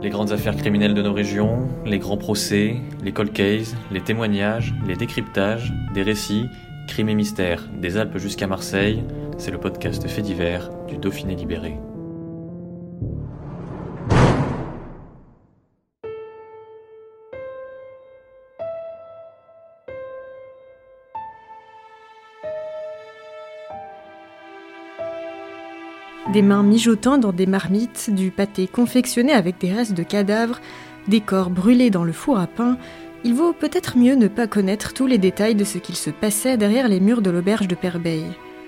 Les grandes affaires criminelles de nos régions, les grands procès, les cold cases, les témoignages, les décryptages, des récits, crimes et mystères, des Alpes jusqu'à Marseille, c'est le podcast fait divers du Dauphiné libéré. Des mains mijotant dans des marmites, du pâté confectionné avec des restes de cadavres, des corps brûlés dans le four à pain, il vaut peut-être mieux ne pas connaître tous les détails de ce qu'il se passait derrière les murs de l'auberge de Perbeil.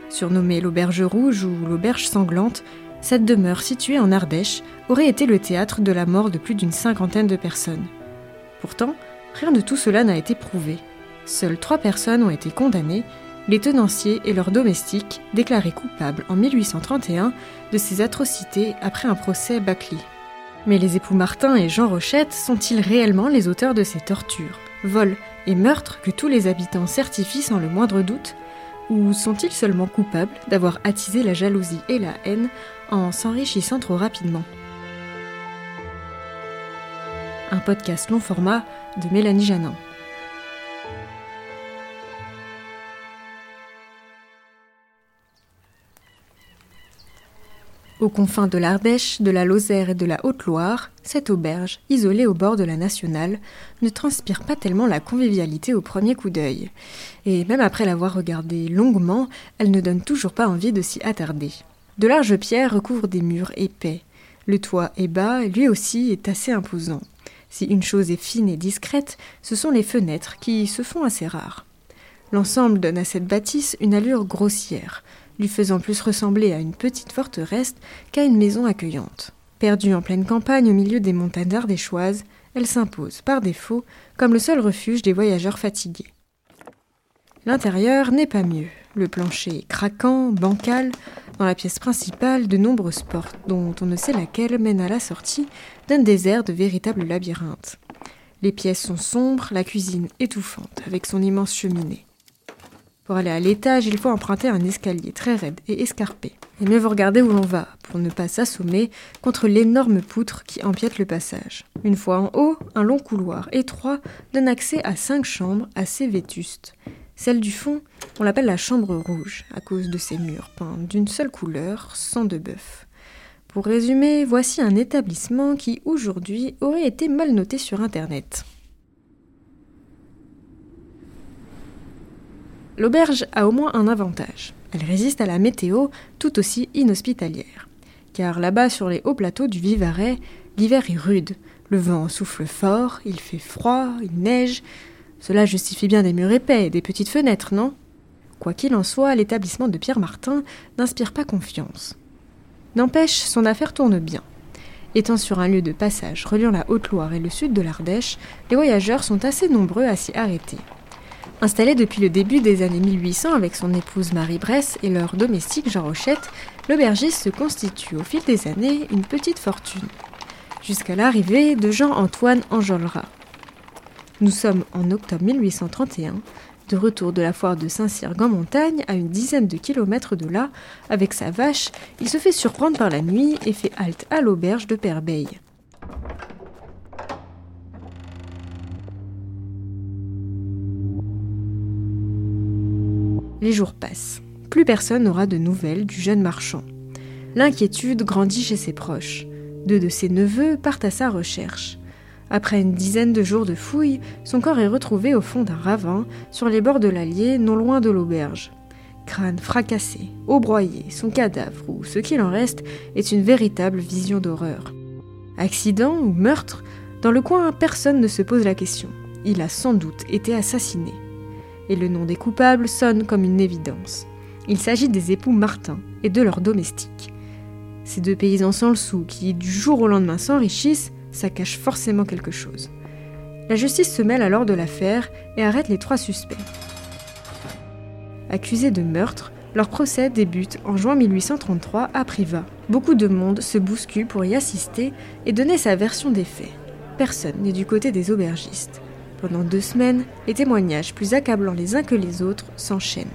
Surnommée l'auberge rouge ou l'auberge sanglante, cette demeure située en Ardèche aurait été le théâtre de la mort de plus d'une cinquantaine de personnes. Pourtant, rien de tout cela n'a été prouvé. Seules trois personnes ont été condamnées les tenanciers et leurs domestiques déclarés coupables en 1831 de ces atrocités après un procès Bacli. Mais les époux Martin et Jean Rochette sont-ils réellement les auteurs de ces tortures, vols et meurtres que tous les habitants certifient sans le moindre doute Ou sont-ils seulement coupables d'avoir attisé la jalousie et la haine en s'enrichissant trop rapidement? Un podcast long format de Mélanie Janin. Aux confins de l'Ardèche, de la Lozère et de la Haute-Loire, cette auberge, isolée au bord de la nationale, ne transpire pas tellement la convivialité au premier coup d'œil. Et même après l'avoir regardée longuement, elle ne donne toujours pas envie de s'y attarder. De larges pierres recouvrent des murs épais. Le toit est bas, lui aussi est assez imposant. Si une chose est fine et discrète, ce sont les fenêtres qui se font assez rares. L'ensemble donne à cette bâtisse une allure grossière, lui faisant plus ressembler à une petite forteresse qu'à une maison accueillante. Perdue en pleine campagne au milieu des montagnes ardéchoises, elle s'impose, par défaut, comme le seul refuge des voyageurs fatigués. L'intérieur n'est pas mieux. Le plancher est craquant, bancal. Dans la pièce principale, de nombreuses portes, dont on ne sait laquelle mène à la sortie d'un désert de véritables labyrinthes. Les pièces sont sombres, la cuisine étouffante, avec son immense cheminée. Pour aller à l'étage, il faut emprunter un escalier très raide et escarpé. Et mieux vous regarder où l'on va, pour ne pas s'assommer contre l'énorme poutre qui empiète le passage. Une fois en haut, un long couloir étroit donne accès à cinq chambres assez vétustes. Celle du fond, on l'appelle la chambre rouge, à cause de ses murs peints d'une seule couleur, sans de bœuf. Pour résumer, voici un établissement qui, aujourd'hui, aurait été mal noté sur Internet. L'auberge a au moins un avantage. Elle résiste à la météo tout aussi inhospitalière. Car là-bas sur les hauts plateaux du Vivarais, l'hiver est rude. Le vent souffle fort, il fait froid, il neige. Cela justifie bien des murs épais et des petites fenêtres, non? Quoi qu'il en soit, l'établissement de Pierre Martin n'inspire pas confiance. N'empêche, son affaire tourne bien. Étant sur un lieu de passage reliant la Haute-Loire et le sud de l'Ardèche, les voyageurs sont assez nombreux à s'y arrêter. Installé depuis le début des années 1800 avec son épouse Marie Bresse et leur domestique Jean Rochette, l'aubergiste se constitue au fil des années une petite fortune, jusqu'à l'arrivée de Jean-Antoine Enjolras. Nous sommes en octobre 1831, de retour de la foire de Saint-Cyr en montagne, à une dizaine de kilomètres de là, avec sa vache, il se fait surprendre par la nuit et fait halte à l'auberge de Perbeil. Les jours passent. Plus personne n'aura de nouvelles du jeune marchand. L'inquiétude grandit chez ses proches. Deux de ses neveux partent à sa recherche. Après une dizaine de jours de fouilles, son corps est retrouvé au fond d'un ravin, sur les bords de l'Allier, non loin de l'auberge. Crâne fracassé, eau broyée, son cadavre, ou ce qu'il en reste, est une véritable vision d'horreur. Accident ou meurtre Dans le coin, personne ne se pose la question. Il a sans doute été assassiné et le nom des coupables sonne comme une évidence. Il s'agit des époux Martin et de leurs domestiques. Ces deux paysans sans le sou qui, du jour au lendemain, s'enrichissent, ça cache forcément quelque chose. La justice se mêle alors de l'affaire et arrête les trois suspects. Accusés de meurtre, leur procès débute en juin 1833 à Privas. Beaucoup de monde se bouscule pour y assister et donner sa version des faits. Personne n'est du côté des aubergistes. Pendant deux semaines, les témoignages plus accablants les uns que les autres s'enchaînent.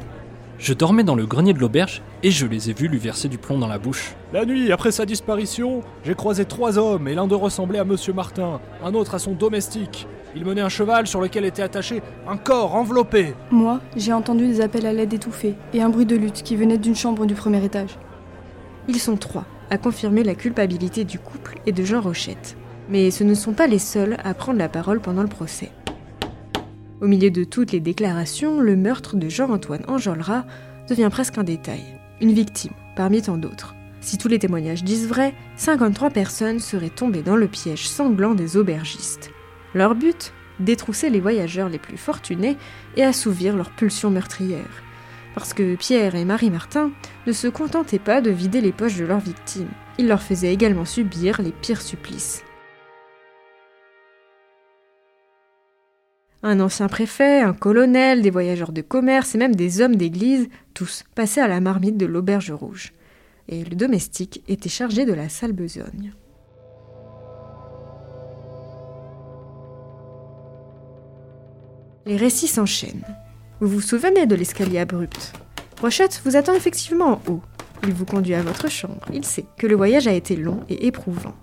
Je dormais dans le grenier de l'auberge et je les ai vus lui verser du plomb dans la bouche. La nuit, après sa disparition, j'ai croisé trois hommes et l'un d'eux ressemblait à Monsieur Martin, un autre à son domestique. Il menait un cheval sur lequel était attaché un corps enveloppé. Moi, j'ai entendu des appels à l'aide étouffés et un bruit de lutte qui venait d'une chambre du premier étage. Ils sont trois à confirmer la culpabilité du couple et de Jean Rochette. Mais ce ne sont pas les seuls à prendre la parole pendant le procès. Au milieu de toutes les déclarations, le meurtre de Jean-Antoine Enjolras devient presque un détail, une victime parmi tant d'autres. Si tous les témoignages disent vrai, 53 personnes seraient tombées dans le piège sanglant des aubergistes. Leur but Détrousser les voyageurs les plus fortunés et assouvir leurs pulsions meurtrières. Parce que Pierre et Marie Martin ne se contentaient pas de vider les poches de leurs victimes, ils leur faisaient également subir les pires supplices. Un ancien préfet, un colonel, des voyageurs de commerce et même des hommes d'église, tous passaient à la marmite de l'auberge rouge. Et le domestique était chargé de la sale besogne. Les récits s'enchaînent. Vous vous souvenez de l'escalier abrupt? Rochette vous attend effectivement en haut. Il vous conduit à votre chambre. Il sait que le voyage a été long et éprouvant.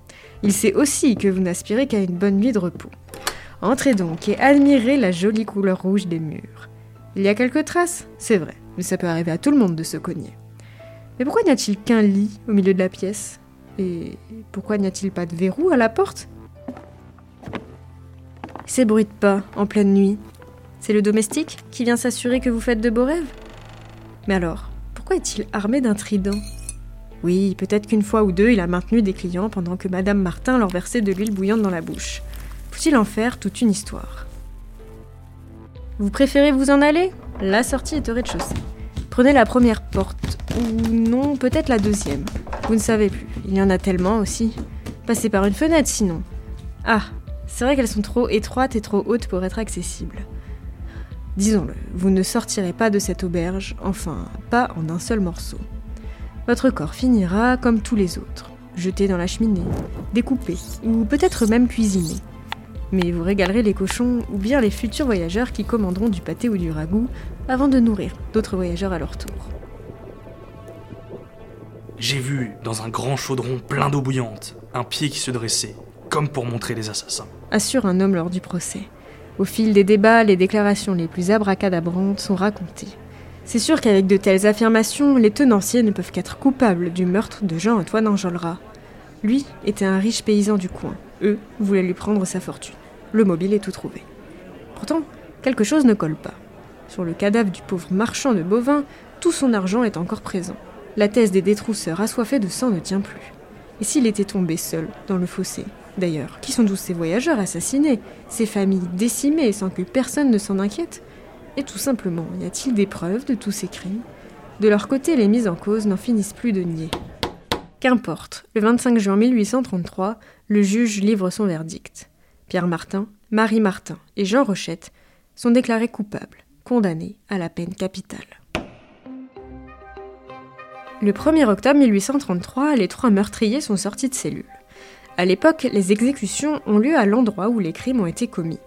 Il sait aussi que vous n'aspirez qu'à une bonne nuit de repos. Entrez donc et admirez la jolie couleur rouge des murs. Il y a quelques traces, c'est vrai, mais ça peut arriver à tout le monde de se cogner. Mais pourquoi n'y a-t-il qu'un lit au milieu de la pièce? Et pourquoi n'y a-t-il pas de verrou à la porte? Ces bruits de pas en pleine nuit, c'est le domestique qui vient s'assurer que vous faites de beaux rêves? Mais alors, pourquoi est-il armé d'un trident? Oui, peut-être qu'une fois ou deux, il a maintenu des clients pendant que Madame Martin leur versait de l'huile bouillante dans la bouche. Faut-il en faire toute une histoire? Vous préférez vous en aller? La sortie est au rez-de-chaussée. Prenez la première porte, ou non, peut-être la deuxième. Vous ne savez plus, il y en a tellement aussi. Passez par une fenêtre sinon. Ah, c'est vrai qu'elles sont trop étroites et trop hautes pour être accessibles. Disons-le, vous ne sortirez pas de cette auberge, enfin, pas en un seul morceau. Votre corps finira comme tous les autres, jeté dans la cheminée, découpé, ou peut-être même cuisiné mais vous régalerez les cochons ou bien les futurs voyageurs qui commanderont du pâté ou du ragoût avant de nourrir d'autres voyageurs à leur tour. J'ai vu, dans un grand chaudron plein d'eau bouillante, un pied qui se dressait, comme pour montrer les assassins. Assure un homme lors du procès. Au fil des débats, les déclarations les plus abracadabrantes sont racontées. C'est sûr qu'avec de telles affirmations, les tenanciers ne peuvent qu'être coupables du meurtre de Jean-Antoine Enjolras. Lui était un riche paysan du coin. Eux voulaient lui prendre sa fortune le mobile est tout trouvé. Pourtant, quelque chose ne colle pas. Sur le cadavre du pauvre marchand de bovins, tout son argent est encore présent. La thèse des détrousseurs assoiffés de sang ne tient plus. Et s'il était tombé seul, dans le fossé D'ailleurs, qui sont tous ces voyageurs assassinés, ces familles décimées sans que personne ne s'en inquiète? Et tout simplement, y a-t-il des preuves de tous ces crimes? De leur côté, les mises en cause n'en finissent plus de nier. Qu'importe, le 25 juin 1833, le juge livre son verdict. Pierre Martin, Marie Martin et Jean Rochette sont déclarés coupables, condamnés à la peine capitale. Le 1er octobre 1833, les trois meurtriers sont sortis de cellule. À l'époque, les exécutions ont lieu à l'endroit où les crimes ont été commis.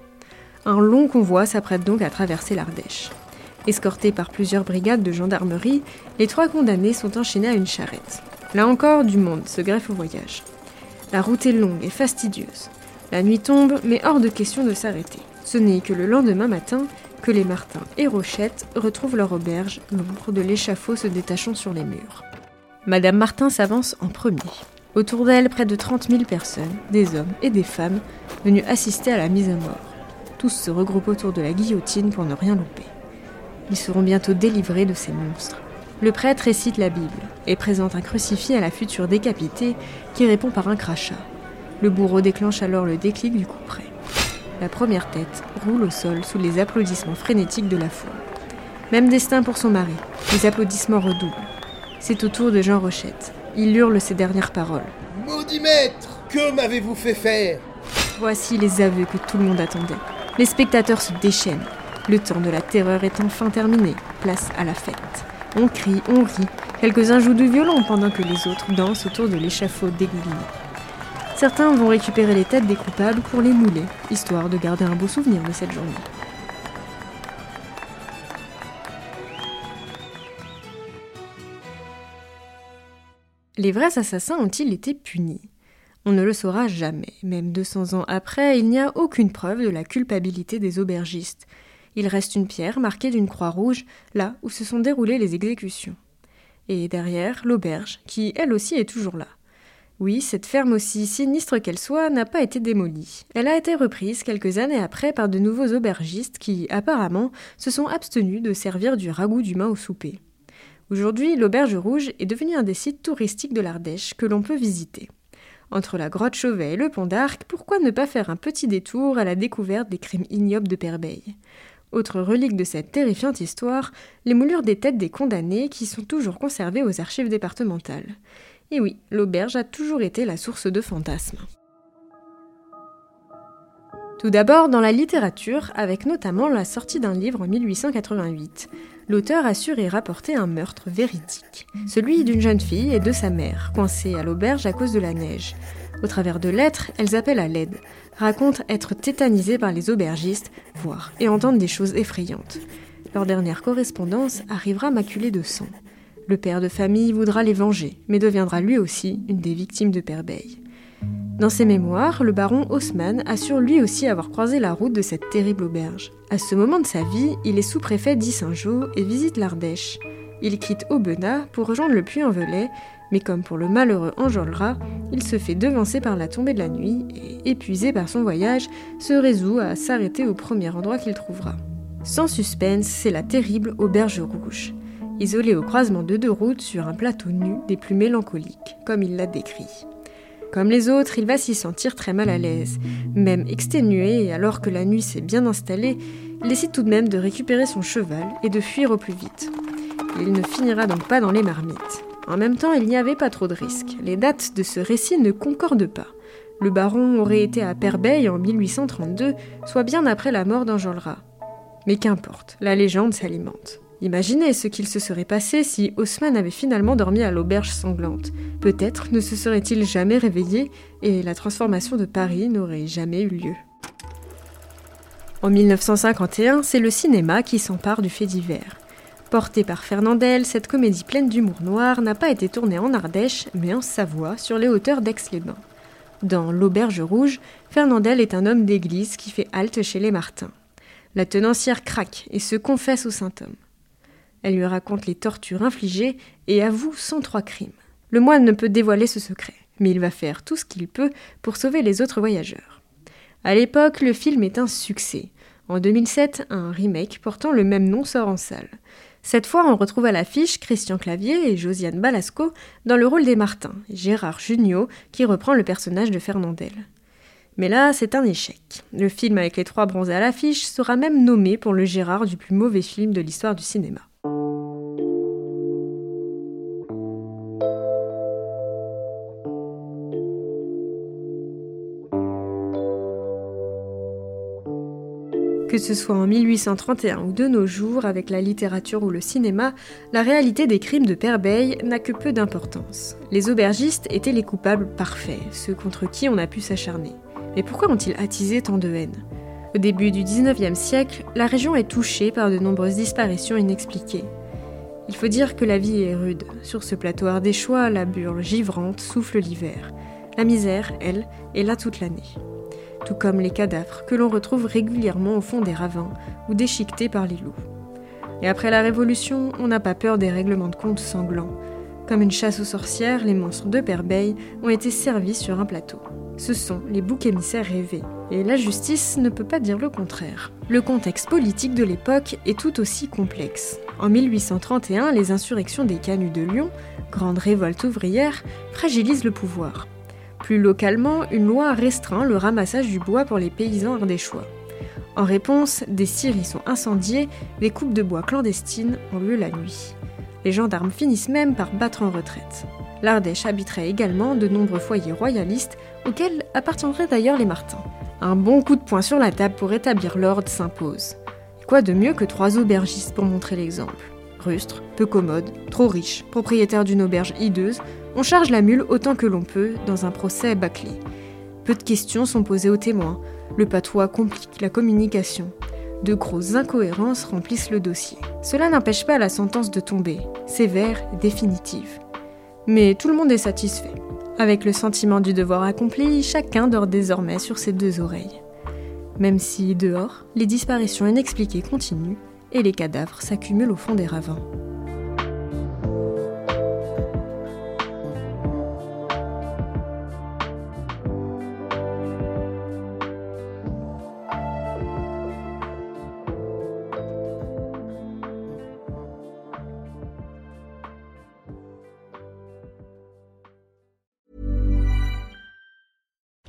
Un long convoi s'apprête donc à traverser l'Ardèche. Escortés par plusieurs brigades de gendarmerie, les trois condamnés sont enchaînés à une charrette. Là encore, du monde se greffe au voyage. La route est longue et fastidieuse. La nuit tombe, mais hors de question de s'arrêter. Ce n'est que le lendemain matin que les Martins et Rochette retrouvent leur auberge, l'ombre de l'échafaud se détachant sur les murs. Madame Martin s'avance en premier. Autour d'elle, près de 30 000 personnes, des hommes et des femmes, venus assister à la mise à mort. Tous se regroupent autour de la guillotine pour ne rien louper. Ils seront bientôt délivrés de ces monstres. Le prêtre récite la Bible et présente un crucifix à la future décapitée qui répond par un crachat. Le bourreau déclenche alors le déclic du coup près. La première tête roule au sol sous les applaudissements frénétiques de la foule. Même destin pour son mari. Les applaudissements redoublent. C'est au tour de Jean Rochette. Il hurle ses dernières paroles. Maudit maître, que m'avez-vous fait faire? Voici les aveux que tout le monde attendait. Les spectateurs se déchaînent. Le temps de la terreur est enfin terminé. Place à la fête. On crie, on rit. Quelques-uns jouent du violon pendant que les autres dansent autour de l'échafaud dégouliné. Certains vont récupérer les têtes des coupables pour les mouler, histoire de garder un beau souvenir de cette journée. Les vrais assassins ont-ils été punis? On ne le saura jamais. Même 200 ans après, il n'y a aucune preuve de la culpabilité des aubergistes. Il reste une pierre marquée d'une croix rouge là où se sont déroulées les exécutions. Et derrière, l'auberge, qui elle aussi est toujours là. Oui, cette ferme aussi sinistre qu'elle soit n'a pas été démolie. Elle a été reprise quelques années après par de nouveaux aubergistes qui, apparemment, se sont abstenus de servir du ragoût d'humain au souper. Aujourd'hui, l'Auberge Rouge est devenue un des sites touristiques de l'Ardèche que l'on peut visiter. Entre la grotte Chauvet et le pont d'Arc, pourquoi ne pas faire un petit détour à la découverte des crimes ignobles de Perbeil Autre relique de cette terrifiante histoire, les moulures des têtes des condamnés qui sont toujours conservées aux archives départementales. Et oui, l'auberge a toujours été la source de fantasmes. Tout d'abord dans la littérature, avec notamment la sortie d'un livre en 1888 l'auteur assure y rapporter un meurtre véridique, celui d'une jeune fille et de sa mère, coincées à l'auberge à cause de la neige. Au travers de lettres, elles appellent à l'aide, racontent être tétanisées par les aubergistes, voire et entendent des choses effrayantes. Leur dernière correspondance arrivera maculée de sang. Le père de famille voudra les venger, mais deviendra lui aussi une des victimes de Perbeil. Dans ses mémoires, le baron Haussmann assure lui aussi avoir croisé la route de cette terrible auberge. À ce moment de sa vie, il est sous-préfet d'Issingeau et visite l'Ardèche. Il quitte Aubenas pour rejoindre le Puy-en-Velay, mais comme pour le malheureux Enjolras, il se fait devancer par la tombée de la nuit et, épuisé par son voyage, se résout à s'arrêter au premier endroit qu'il trouvera. Sans suspense, c'est la terrible Auberge Rouge, isolée au croisement de deux routes sur un plateau nu des plus mélancoliques, comme il l'a décrit. Comme les autres, il va s'y sentir très mal à l'aise. Même exténué, alors que la nuit s'est bien installée, il décide tout de même de récupérer son cheval et de fuir au plus vite. Il ne finira donc pas dans les marmites. En même temps, il n'y avait pas trop de risques. Les dates de ce récit ne concordent pas. Le baron aurait été à Perbeil en 1832, soit bien après la mort d'Enjolras. Mais qu'importe, la légende s'alimente. Imaginez ce qu'il se serait passé si Haussmann avait finalement dormi à l'auberge sanglante. Peut-être ne se serait-il jamais réveillé et la transformation de Paris n'aurait jamais eu lieu. En 1951, c'est le cinéma qui s'empare du fait divers. Portée par Fernandel, cette comédie pleine d'humour noir n'a pas été tournée en Ardèche, mais en Savoie, sur les hauteurs d'Aix-les-Bains. Dans L'Auberge Rouge, Fernandel est un homme d'église qui fait halte chez les Martins. La tenancière craque et se confesse au saint homme. Elle lui raconte les tortures infligées et avoue 103 crimes. Le moine ne peut dévoiler ce secret, mais il va faire tout ce qu'il peut pour sauver les autres voyageurs. À l'époque, le film est un succès. En 2007, un remake portant le même nom sort en salle. Cette fois, on retrouve à l'affiche Christian Clavier et Josiane Balasco dans le rôle des Martins, Gérard Jugnot qui reprend le personnage de Fernandel. Mais là, c'est un échec. Le film avec les trois bronzés à l'affiche sera même nommé pour le Gérard du plus mauvais film de l'histoire du cinéma. Que ce soit en 1831 ou de nos jours, avec la littérature ou le cinéma, la réalité des crimes de Perbeil n'a que peu d'importance. Les aubergistes étaient les coupables parfaits, ceux contre qui on a pu s'acharner. Mais pourquoi ont-ils attisé tant de haine? Au début du 19e siècle, la région est touchée par de nombreuses disparitions inexpliquées. Il faut dire que la vie est rude. Sur ce plateau ardéchois, la burle givrante souffle l'hiver. La misère, elle, est là toute l'année tout comme les cadavres que l'on retrouve régulièrement au fond des ravins ou déchiquetés par les loups. Et après la Révolution, on n'a pas peur des règlements de compte sanglants. Comme une chasse aux sorcières, les monstres de Perbeil ont été servis sur un plateau. Ce sont les boucs émissaires rêvés, et la justice ne peut pas dire le contraire. Le contexte politique de l'époque est tout aussi complexe. En 1831, les insurrections des Canuts de Lyon, grande révolte ouvrière, fragilisent le pouvoir. Plus localement, une loi restreint le ramassage du bois pour les paysans ardéchois. En réponse, des scieries sont incendiées, des coupes de bois clandestines ont lieu la nuit. Les gendarmes finissent même par battre en retraite. L'Ardèche habiterait également de nombreux foyers royalistes auxquels appartiendraient d'ailleurs les Martins. Un bon coup de poing sur la table pour établir l'ordre s'impose. Quoi de mieux que trois aubergistes pour montrer l'exemple? Rustre, peu commode, trop riche, propriétaire d'une auberge hideuse, on charge la mule autant que l'on peut dans un procès bâclé. Peu de questions sont posées aux témoins, le patois complique la communication. De grosses incohérences remplissent le dossier. Cela n'empêche pas la sentence de tomber, sévère définitive. Mais tout le monde est satisfait. Avec le sentiment du devoir accompli, chacun dort désormais sur ses deux oreilles. Même si, dehors, les disparitions inexpliquées continuent et les cadavres s'accumulent au fond des ravins.